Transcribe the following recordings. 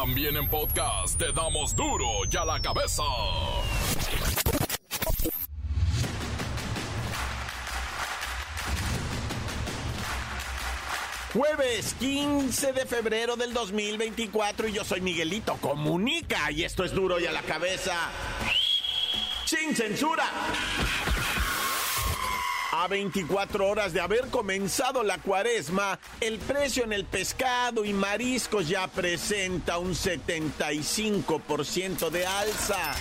También en podcast te damos duro y a la cabeza. Jueves 15 de febrero del 2024 y yo soy Miguelito Comunica y esto es duro y a la cabeza. Sin censura. A 24 horas de haber comenzado la cuaresma, el precio en el pescado y mariscos ya presenta un 75% de alza.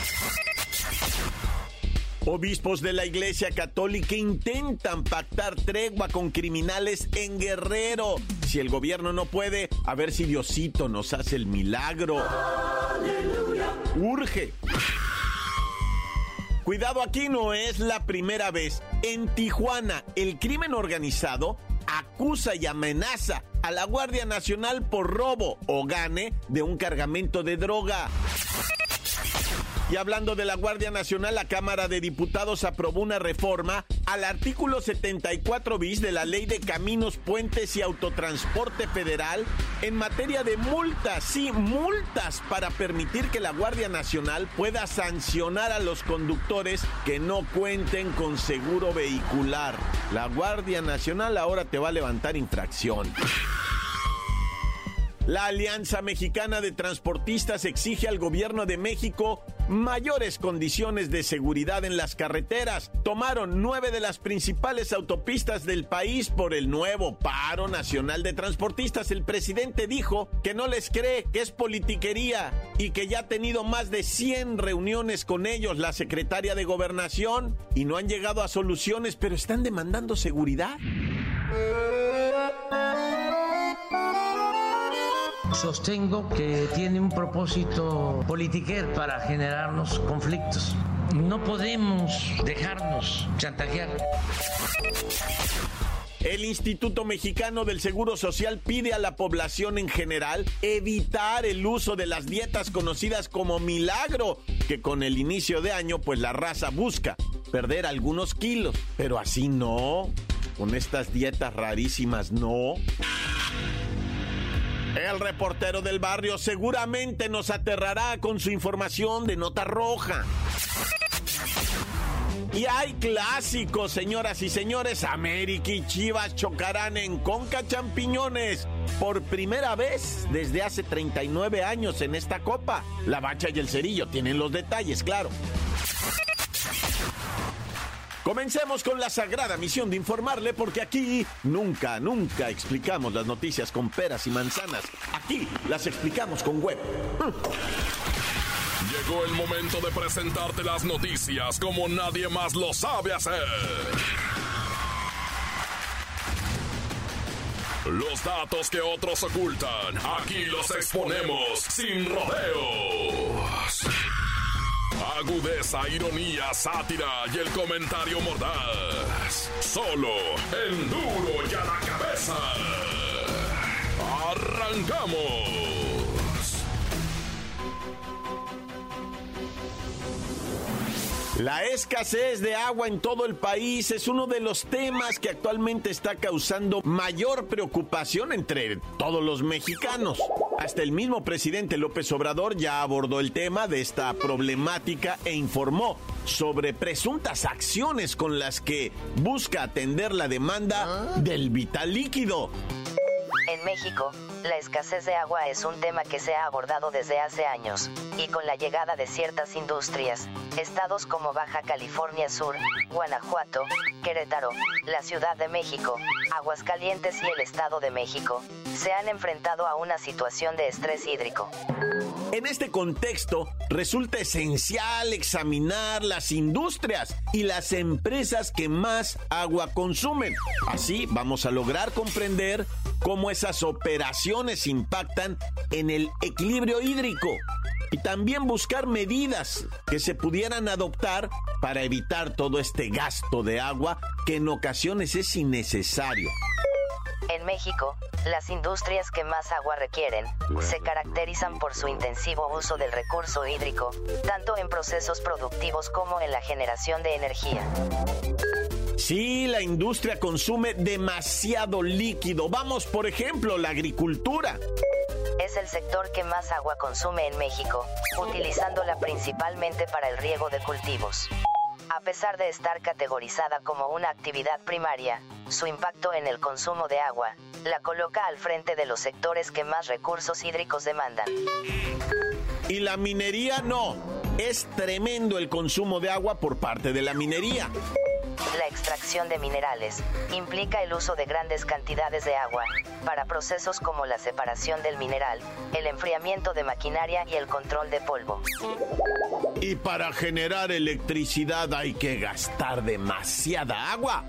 Obispos de la Iglesia Católica intentan pactar tregua con criminales en Guerrero. Si el gobierno no puede, a ver si Diosito nos hace el milagro. Urge. Cuidado, aquí no es la primera vez. En Tijuana, el crimen organizado acusa y amenaza a la Guardia Nacional por robo o gane de un cargamento de droga. Y hablando de la Guardia Nacional, la Cámara de Diputados aprobó una reforma al artículo 74 bis de la Ley de Caminos, Puentes y Autotransporte Federal en materia de multas, sí, multas para permitir que la Guardia Nacional pueda sancionar a los conductores que no cuenten con seguro vehicular. La Guardia Nacional ahora te va a levantar infracción. La Alianza Mexicana de Transportistas exige al gobierno de México mayores condiciones de seguridad en las carreteras. Tomaron nueve de las principales autopistas del país por el nuevo paro nacional de transportistas. El presidente dijo que no les cree, que es politiquería y que ya ha tenido más de 100 reuniones con ellos, la secretaria de gobernación, y no han llegado a soluciones, pero están demandando seguridad. Sostengo que tiene un propósito politiquer para generarnos conflictos. No podemos dejarnos chantajear. El Instituto Mexicano del Seguro Social pide a la población en general evitar el uso de las dietas conocidas como milagro, que con el inicio de año pues la raza busca perder algunos kilos, pero así no, con estas dietas rarísimas no. El reportero del barrio seguramente nos aterrará con su información de nota roja. Y hay clásicos, señoras y señores. América y Chivas chocarán en Conca Champiñones por primera vez desde hace 39 años en esta copa. La bacha y el cerillo tienen los detalles, claro. Comencemos con la sagrada misión de informarle porque aquí nunca, nunca explicamos las noticias con peras y manzanas. Aquí las explicamos con web. Llegó el momento de presentarte las noticias como nadie más lo sabe hacer. Los datos que otros ocultan, aquí los exponemos sin rodeos. Agudeza, ironía, sátira y el comentario mordaz. Solo el duro y a la cabeza. ¡Arrancamos! La escasez de agua en todo el país es uno de los temas que actualmente está causando mayor preocupación entre todos los mexicanos. Hasta el mismo presidente López Obrador ya abordó el tema de esta problemática e informó sobre presuntas acciones con las que busca atender la demanda del vital líquido. En México, la escasez de agua es un tema que se ha abordado desde hace años, y con la llegada de ciertas industrias, estados como Baja California Sur, Guanajuato, Querétaro, la Ciudad de México, Aguascalientes y el Estado de México, se han enfrentado a una situación de estrés hídrico. En este contexto, resulta esencial examinar las industrias y las empresas que más agua consumen. Así vamos a lograr comprender cómo esas operaciones impactan en el equilibrio hídrico y también buscar medidas que se pudieran adoptar para evitar todo este gasto de agua que en ocasiones es innecesario. En México, las industrias que más agua requieren se caracterizan por su intensivo uso del recurso hídrico, tanto en procesos productivos como en la generación de energía. Sí, la industria consume demasiado líquido. Vamos, por ejemplo, la agricultura. Es el el sector que más agua consume en México, utilizándola principalmente para el riego de cultivos. A pesar de estar categorizada como una actividad primaria, su impacto en el consumo de agua, la coloca al frente de los sectores que más recursos hídricos demandan. Y la minería no. Es tremendo el consumo de agua por parte de la minería. La extracción de minerales implica el uso de grandes cantidades de agua para procesos como la separación del mineral, el enfriamiento de maquinaria y el control de polvo. Y para generar electricidad hay que gastar demasiada agua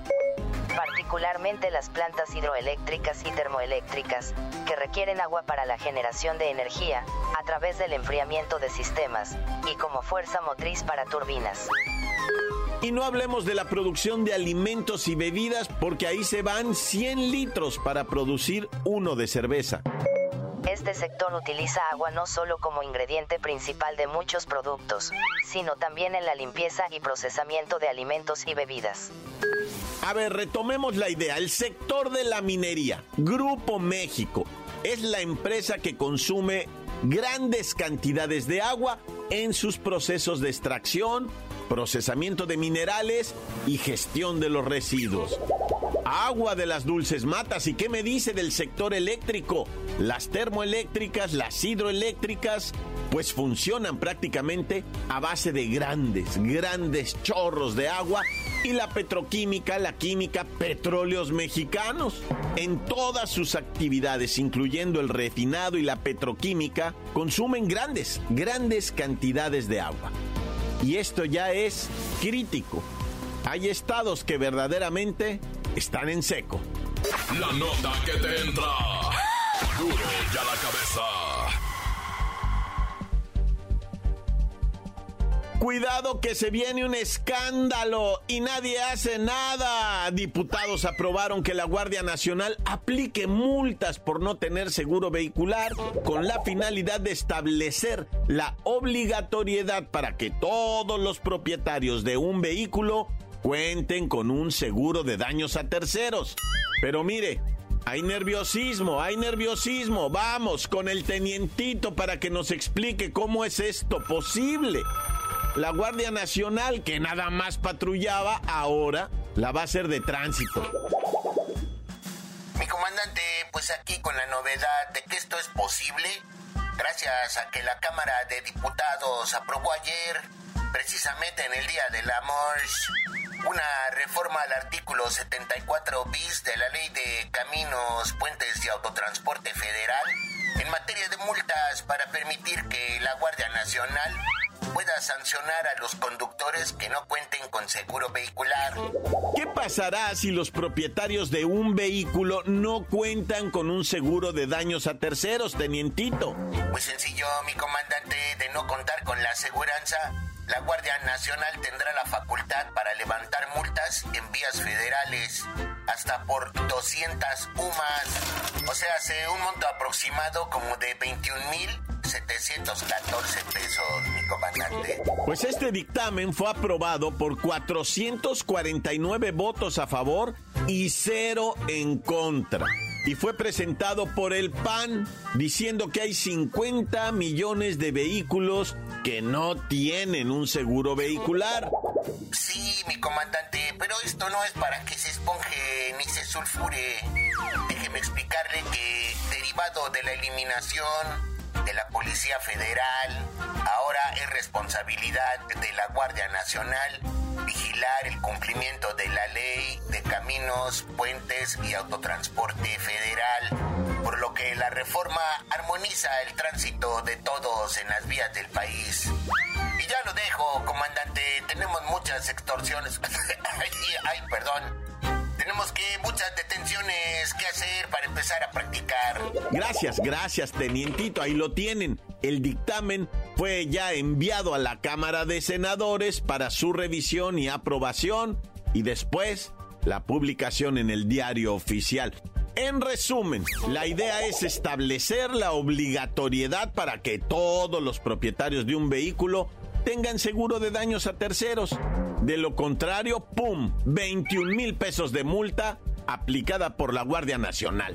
particularmente las plantas hidroeléctricas y termoeléctricas, que requieren agua para la generación de energía, a través del enfriamiento de sistemas, y como fuerza motriz para turbinas. Y no hablemos de la producción de alimentos y bebidas porque ahí se van 100 litros para producir uno de cerveza. Este sector utiliza agua no solo como ingrediente principal de muchos productos, sino también en la limpieza y procesamiento de alimentos y bebidas. A ver, retomemos la idea. El sector de la minería, Grupo México, es la empresa que consume grandes cantidades de agua en sus procesos de extracción, procesamiento de minerales y gestión de los residuos. Agua de las dulces matas. ¿Y qué me dice del sector eléctrico? Las termoeléctricas, las hidroeléctricas, pues funcionan prácticamente a base de grandes, grandes chorros de agua y la petroquímica, la química, petróleos mexicanos. En todas sus actividades, incluyendo el refinado y la petroquímica, consumen grandes, grandes cantidades de agua. Y esto ya es crítico. Hay estados que verdaderamente están en seco. La nota que te entra. Duro ya la cabeza. Cuidado que se viene un escándalo y nadie hace nada. Diputados aprobaron que la Guardia Nacional aplique multas por no tener seguro vehicular con la finalidad de establecer la obligatoriedad para que todos los propietarios de un vehículo cuenten con un seguro de daños a terceros. Pero mire, hay nerviosismo, hay nerviosismo. Vamos con el tenientito para que nos explique cómo es esto posible la Guardia Nacional, que nada más patrullaba, ahora la va a hacer de tránsito. Mi comandante, pues aquí con la novedad de que esto es posible, gracias a que la Cámara de Diputados aprobó ayer, precisamente en el Día del Amor, una reforma al artículo 74 bis de la Ley de Caminos, Puentes y Autotransporte Federal en materia de multas para permitir que la Guardia Nacional pueda sancionar a los conductores que no cuenten con seguro vehicular. ¿Qué pasará si los propietarios de un vehículo no cuentan con un seguro de daños a terceros, tenientito? Muy sencillo, mi comandante, de no contar con la aseguranza, la Guardia Nacional tendrá la facultad para levantar multas en vías federales hasta por 200 UMAS, o sea, hace un monto aproximado como de 21 mil 714 pesos, comandante. Pues este dictamen fue aprobado por 449 votos a favor y cero en contra. Y fue presentado por el PAN diciendo que hay 50 millones de vehículos que no tienen un seguro vehicular. Sí, mi comandante, pero esto no es para que se esponje ni se sulfure. Déjeme explicarle que derivado de la eliminación de la Policía Federal, responsabilidad de la Guardia Nacional vigilar el cumplimiento de la ley de caminos, puentes y autotransporte federal, por lo que la reforma armoniza el tránsito de todos en las vías del país. Y ya lo dejo, comandante, tenemos muchas extorsiones. ay, ay, perdón tenemos que muchas detenciones que hacer para empezar a practicar. Gracias, gracias, tenientito. Ahí lo tienen. El dictamen fue ya enviado a la Cámara de Senadores para su revisión y aprobación y después la publicación en el diario oficial. En resumen, la idea es establecer la obligatoriedad para que todos los propietarios de un vehículo tengan seguro de daños a terceros. De lo contrario, ¡pum! 21 mil pesos de multa aplicada por la Guardia Nacional.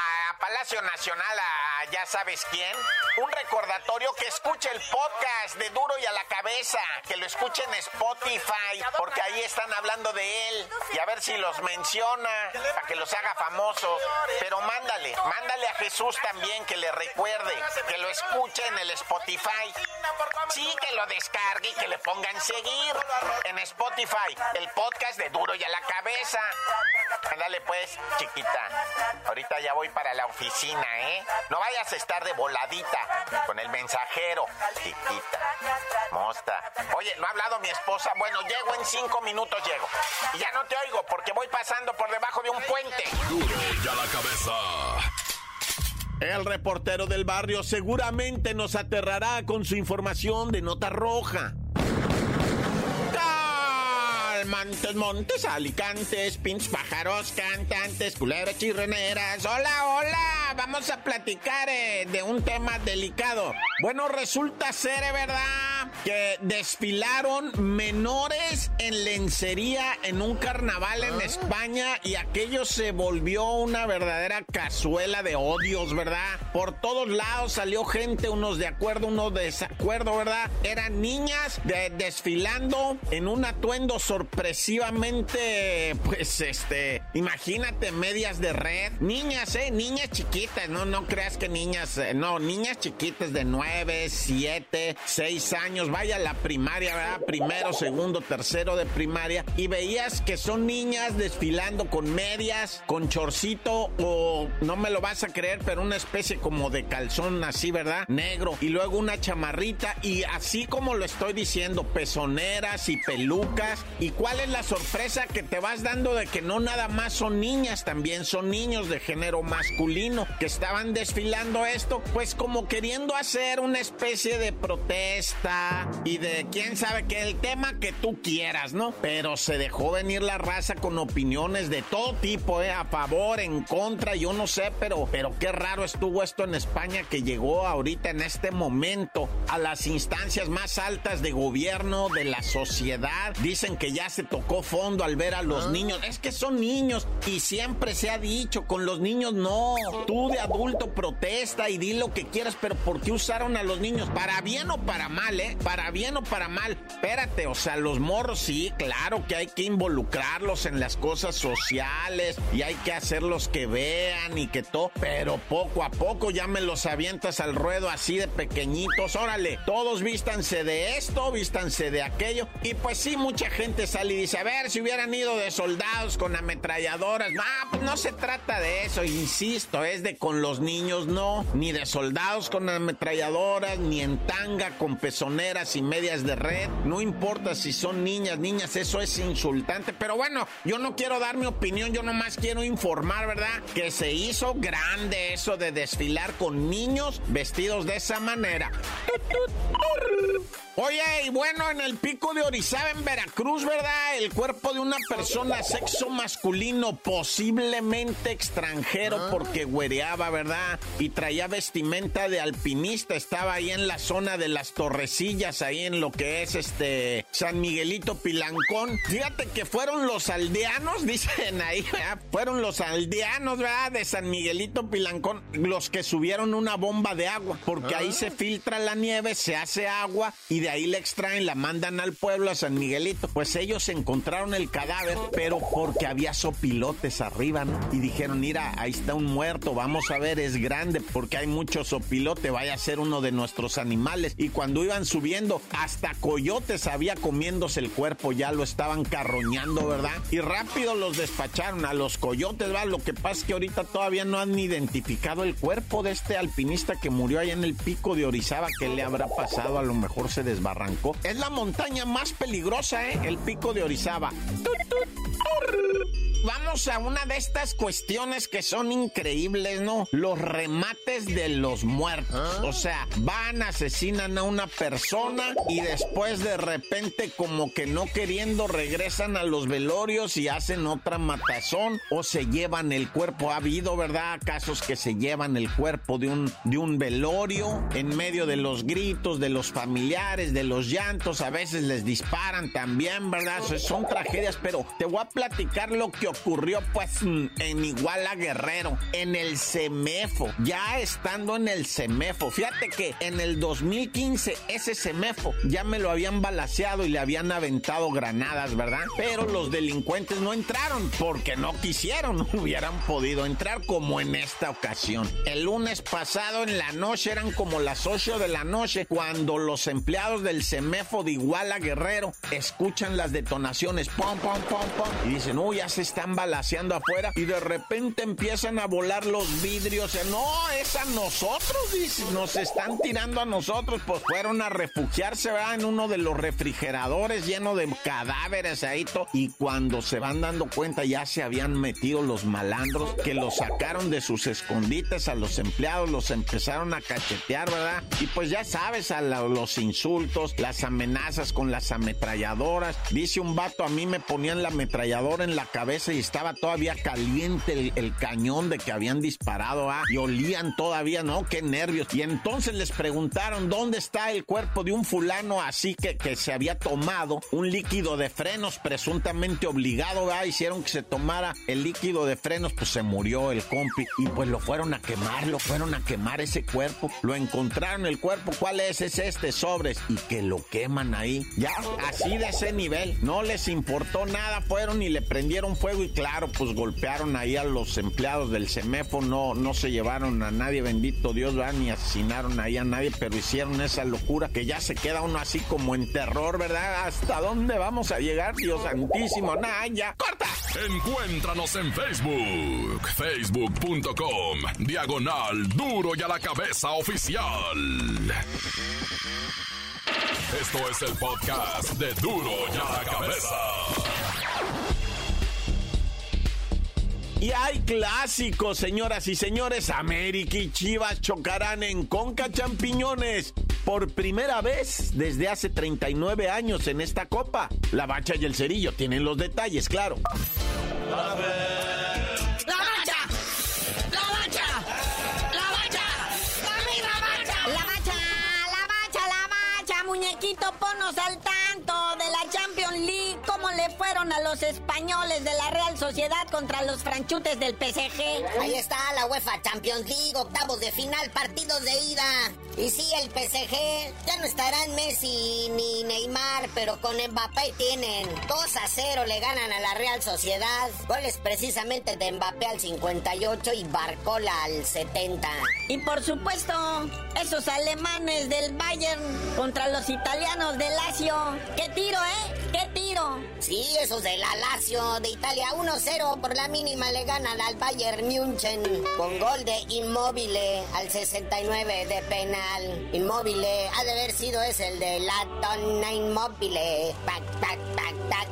Palacio Nacional, a ya sabes quién, un recordatorio que escuche el podcast de Duro y a la Que lo escuche en Spotify, porque ahí están hablando de él, y a ver si los menciona, para que los haga famosos. Pero mándale, mándale a Jesús también, que le recuerde, que lo escuche en el Spotify. Sí, que lo descargue y que le pongan seguir en Spotify, el podcast de Duro y a la Cabeza. Ándale pues, chiquita. Ahorita ya voy para la oficina, ¿eh? No vayas a estar de voladita con el mensajero, chiquita. Oye, no ha hablado mi esposa. Bueno, llego en cinco minutos, llego. Y ya no te oigo porque voy pasando por debajo de un puente. Duro y a la cabeza. El reportero del barrio seguramente nos aterrará con su información de nota roja. Montes, montes, alicantes, pins, pájaros, cantantes, culeras, chirreneras. Hola, hola, vamos a platicar eh, de un tema delicado. Bueno, resulta ser, eh, ¿verdad? Que desfilaron menores en lencería en un carnaval en España y aquello se volvió una verdadera cazuela de odios, ¿verdad? Por todos lados salió gente, unos de acuerdo, unos de desacuerdo, ¿verdad? Eran niñas de, desfilando en un atuendo sorpresivamente, pues, este, imagínate, medias de red. Niñas, ¿eh? Niñas chiquitas, no, no creas que niñas, eh, no, niñas chiquitas de 9, 7, 6 años, vaya a la primaria, ¿verdad? Primero, segundo, tercero de primaria, y veías que son niñas desfilando con medias, con chorcito o, no me lo vas a creer, pero una especie como de calzón así, ¿verdad? Negro, y luego una chamarrita, y así como lo estoy diciendo, pezoneras y pelucas, y cuál es la sorpresa que te vas dando de que no nada más son niñas, también son niños de género masculino que estaban desfilando esto, pues como queriendo hacer una especie de protesta y de quién sabe que el tema que tú quieras, ¿no? Pero se dejó venir la raza con opiniones de todo tipo, ¿eh? A favor, en contra, yo no sé, pero, pero qué raro estuvo esto en España que llegó ahorita en este momento a las instancias más altas de gobierno, de la sociedad. Dicen que ya se tocó fondo al ver a los niños. Es que son niños y siempre se ha dicho, con los niños no. Tú de adulto protesta y di lo que quieras, pero ¿por qué usaron a los niños? Para bien o para mal, ¿eh? Para bien o para mal. Espérate, o sea, los morros sí, claro que hay que involucrarlos en las cosas sociales y hay que hacerlos que vean y que todo, pero poco a poco ya me los avientas al ruedo así de pequeñitos. Órale, todos vístanse de esto, vístanse de aquello. Y pues sí, mucha gente sale y dice, a ver, si hubieran ido de soldados con ametralladoras. No, pues no se trata de eso, insisto, es de con los niños no, ni de soldados con ametralladoras, ni en tanga con y medias de red. No importa si son niñas, niñas, eso es insultante. Pero bueno, yo no quiero dar mi opinión, yo nomás quiero informar, ¿verdad? Que se hizo grande eso de desfilar con niños vestidos de esa manera. Oye, y bueno, en el pico de Orizaba, en Veracruz, ¿verdad? El cuerpo de una persona sexo masculino, posiblemente extranjero, porque güereaba, ¿verdad? Y traía vestimenta de alpinista, estaba ahí en la zona de las torrecillas, ahí en lo que es este San Miguelito Pilancón. Fíjate que fueron los aldeanos, dicen ahí, ¿verdad? Fueron los aldeanos, ¿verdad? De San Miguelito Pilancón, los que subieron una bomba de agua, porque ahí se filtra la nieve, se hace agua y de ahí la extraen, la mandan al pueblo, a San Miguelito. Pues ellos encontraron el cadáver, pero porque había sopilotes arriba, ¿no? Y dijeron, mira, ahí está un muerto, vamos a ver, es grande, porque hay mucho sopilote, vaya a ser uno de nuestros animales. Y cuando iban subiendo, hasta coyotes había comiéndose el cuerpo, ya lo estaban carroñando, ¿verdad? Y rápido los despacharon a los coyotes, ¿va? Lo que pasa es que ahorita todavía no han identificado el cuerpo de este alpinista que murió allá en el pico de Orizaba. ¿Qué le habrá pasado? A lo mejor se desbarrancó. Es la montaña más peligrosa, ¿eh? El pico de Orizaba. Vamos a una de estas cuestiones que son increíbles, ¿no? Los remates de los muertos. O sea, van, asesinan a una persona y después de repente como que no queriendo regresan a los velorios y hacen otra matazón o se llevan el cuerpo. Ha habido, ¿verdad? Casos que se llevan el cuerpo de un, de un velorio en medio de los gritos de los familiares, de los llantos. A veces les disparan también, ¿verdad? Son tragedias, pero te voy a platicar lo que ocurrió pues mm, en Iguala Guerrero, en el CEMEFO, ya estando en el CEMEFO. Fíjate que en el 2015 ese CEMEFO ya me lo habían balaseado y le habían aventado granadas, ¿verdad? Pero los delincuentes no entraron porque no quisieron, hubieran podido entrar como en esta ocasión. El lunes pasado en la noche eran como las 8 de la noche cuando los empleados del CEMEFO de Iguala Guerrero escuchan las detonaciones, pom, pom, pom, pom, y dicen, uy, ya se está están balaseando afuera y de repente empiezan a volar los vidrios. No, es a nosotros, dice, nos están tirando a nosotros. Pues fueron a refugiarse, ¿verdad? En uno de los refrigeradores lleno de cadáveres ahí. Y cuando se van dando cuenta, ya se habían metido los malandros que los sacaron de sus escondites a los empleados, los empezaron a cachetear, ¿verdad? Y pues ya sabes, a los insultos, las amenazas con las ametralladoras. Dice un vato, a mí me ponían la ametralladora en la cabeza y estaba todavía caliente el, cañón de que habían disparado, ah, y olían todavía, ¿no? Qué nervios. Y entonces les preguntaron dónde está el cuerpo de un fulano así que, que se había tomado un líquido de frenos presuntamente obligado, ah, hicieron que se tomara el líquido de frenos, pues se murió el compi y pues lo fueron a quemar, lo fueron a quemar ese cuerpo, lo encontraron el cuerpo, ¿cuál es? Es este sobres y que lo queman ahí, ya, así de ese nivel, no les importó nada, fueron y le prendieron fuego y claro, pues golpearon ahí a los empleados del CEMEFO, no, se llevaron a nadie, bendito Dios, ¿verdad? ni asesinaron ahí a nadie, pero hicieron esa locura que ya se queda uno así como en terror, ¿verdad? ¿Hasta dónde vamos a llegar, Dios santísimo? Nah, ya, corta. Encuéntranos en Facebook, facebook.com, diagonal duro y a la cabeza oficial. Esto es el podcast de duro y a la cabeza. Y hay clásicos, señoras y señores. América y Chivas chocarán en Conca Champiñones por primera vez desde hace 39 años en esta copa. La bacha y el cerillo tienen los detalles, claro. Benito, ponos al tanto a los españoles de la Real Sociedad contra los franchutes del PSG. Ahí está la UEFA Champions League, octavos de final, partidos de ida. Y sí, el PSG ya no estarán Messi ni Neymar, pero con Mbappé tienen 2 a 0 le ganan a la Real Sociedad. Goles precisamente de Mbappé al 58 y Barcola al 70. Y por supuesto, esos alemanes del Bayern contra los italianos del Lazio. ¡Qué tiro, eh! ¡Qué tiro! Sí, esos de la Lazio de Italia 1-0 por la mínima le ganan al Bayern München con gol de Immobile al 69 de penal. Immobile ha de haber sido ese el de la donna Immobile. Tac, tac, tac, tac,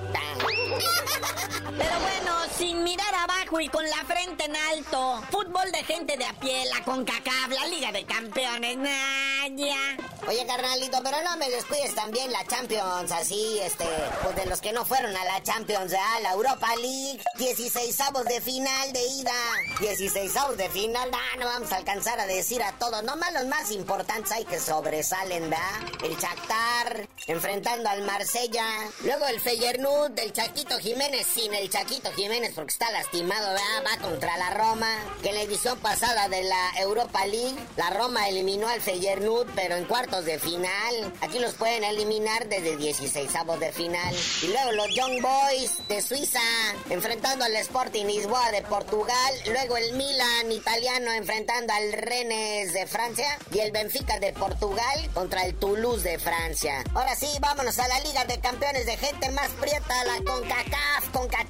Pero bueno, sin mirar abajo y con la frente en alto. Fútbol de gente de a pie, la CONCACAF, la Liga de Campeones, Naya. Oye, carnalito, pero no me descuides también la Champions, así, este, pues de los que no fueron a la Champions, a la Europa League, 16 avos de final de ida, 16 avos de final, no vamos a alcanzar a decir a todos, nomás los más importantes hay que sobresalen, ¿da? El Shakhtar, enfrentando al Marsella, luego el Feyenoord, del Chaquito Jiménez, sin el Chaquito Jiménez porque está lastimado, ¿verdad? Va contra la Roma, que en la edición pasada de la Europa League, la Roma eliminó al Feyenoord, pero en cuarto de final. Aquí los pueden eliminar desde 16 avos de final. Y luego los Young Boys de Suiza enfrentando al Sporting Lisboa de Portugal. Luego el Milan italiano enfrentando al Rennes de Francia. Y el Benfica de Portugal contra el Toulouse de Francia. Ahora sí, vámonos a la Liga de Campeones de gente más prieta, la CONCACAF, CONCA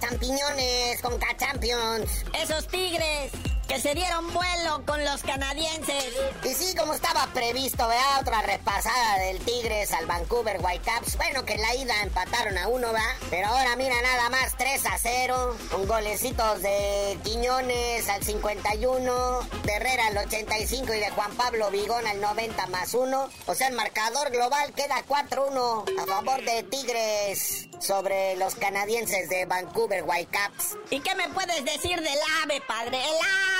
Champions. Esos tigres que se dieron vuelo con los canadienses. Y sí, como estaba previsto, ¿verdad? Otra repasada del Tigres al Vancouver Whitecaps. Bueno, que en la ida empataron a uno, ¿va? Pero ahora mira nada más 3 a 0. Con golecitos de Quiñones al 51, de Herrera al 85 y de Juan Pablo Vigón al 90 más 1. O sea, el marcador global queda 4-1 a favor de Tigres sobre los canadienses de Vancouver Whitecaps. ¿Y qué me puedes decir del AVE, padre? El AVE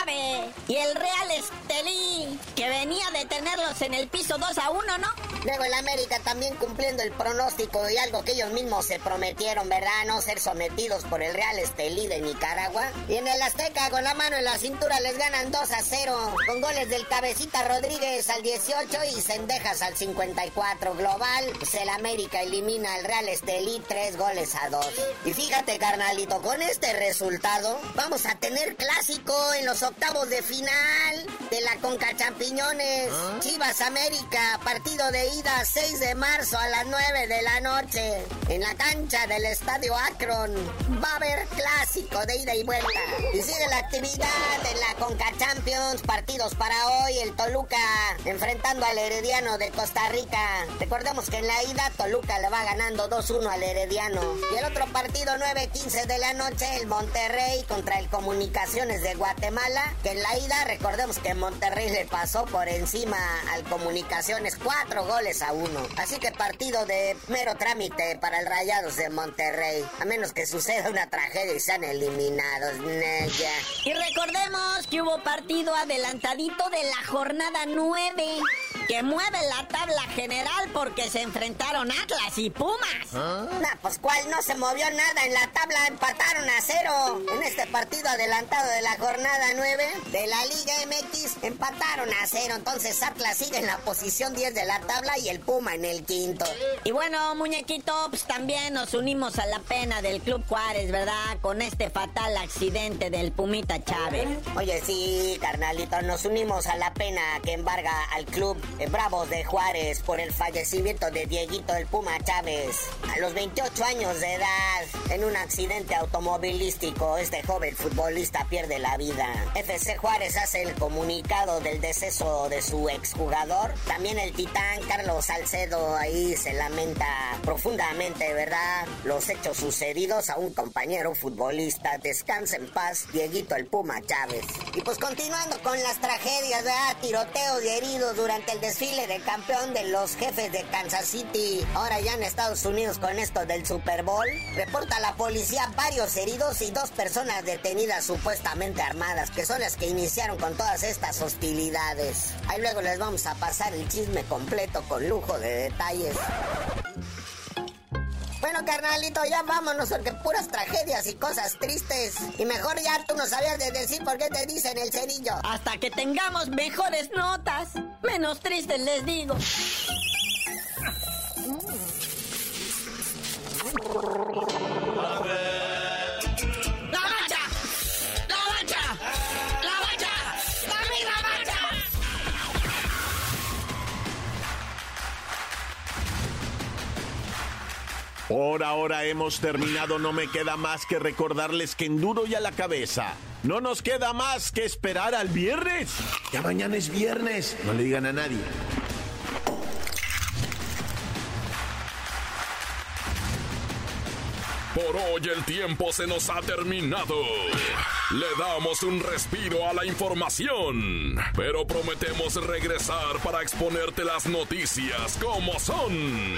y el Real Estelí, que venía de tenerlos en el piso 2 a 1, ¿no? Luego el América también cumpliendo el pronóstico y algo que ellos mismos se prometieron, ¿verdad? No ser sometidos por el Real Estelí de Nicaragua. Y en el Azteca con la mano en la cintura les ganan 2 a 0, con goles del Cabecita Rodríguez al 18 y Cendejas al 54. Global, pues el América elimina al Real Estelí 3 goles a 2. Y fíjate, carnalito, con este resultado vamos a tener clásico en los octavos de final de la Conca Champiñones. Chivas América, partido de ida 6 de marzo a las 9 de la noche en la cancha del Estadio Akron. Va a haber clásico de ida y vuelta. Y sigue la actividad en la Conca Champions, partidos para hoy, el Toluca enfrentando al Herediano de Costa Rica. Recordemos que en la ida Toluca le va ganando 2-1 al Herediano. Y el otro partido 9-15 de la noche, el Monterrey contra el Comunicaciones de Guatemala, que en la ida recordemos que Monterrey le pasó por encima al Comunicaciones 4 goles a 1. Así que partido de mero trámite para el Rayados de Monterrey, a menos que suceda una tragedia y sean eliminados. Naya. Y recordemos que hubo partido adelantadito de la jornada 9 que mueve la tabla general porque se enfrentaron Atlas y Pumas. Nah, pues cuál no se movió nada en la tabla, empataron a cero. En este partido adelantado de la jornada 9 de la Liga MX, empataron a cero. Entonces Atlas sigue en la posición 10 de la tabla y el Puma en el quinto. Y bueno, muñequito, pues también nos unimos a la pena del Club Juárez, ¿verdad? Con este fatal accidente del Pumita Chávez. Oye, sí, carnalito, nos unimos a la pena que embarga al club Bravos de Juárez por el fallecimiento de Dieguito el Puma Chávez. A los 28 años de edad, en un accidente automovilístico, este joven futbolista pierde la vida. FC Juárez hace el comunicado del deceso de su exjugador. También el titán Carlos Salcedo ahí se lamenta profundamente, ¿verdad? Los hechos sucedidos a un compañero futbolista. Descansa en paz, Dieguito el Puma Chávez. Y pues continuando con las tragedias, ¿verdad? Tiroteos y heridos durante el desfile de campeón de los jefes de Kansas City. Ahora ya en Estados Unidos con esto del Super Bowl. Reporta la policía varios heridos y dos personas detenidas supuestamente armadas, que son las que iniciaron con todas estas hostilidades. Ahí luego les vamos a pasar el chisme completo con lujo de detalles. Bueno, carnalito, ya vámonos, porque puras tragedias y cosas tristes. Y mejor ya tú no sabías de decir por qué te dicen el cerillo. Hasta que tengamos mejores notas. Menos tristes les digo. Por ahora hemos terminado, no me queda más que recordarles que en duro y a la cabeza. No nos queda más que esperar al viernes. Ya mañana es viernes. No le digan a nadie. Por hoy el tiempo se nos ha terminado. Le damos un respiro a la información, pero prometemos regresar para exponerte las noticias como son.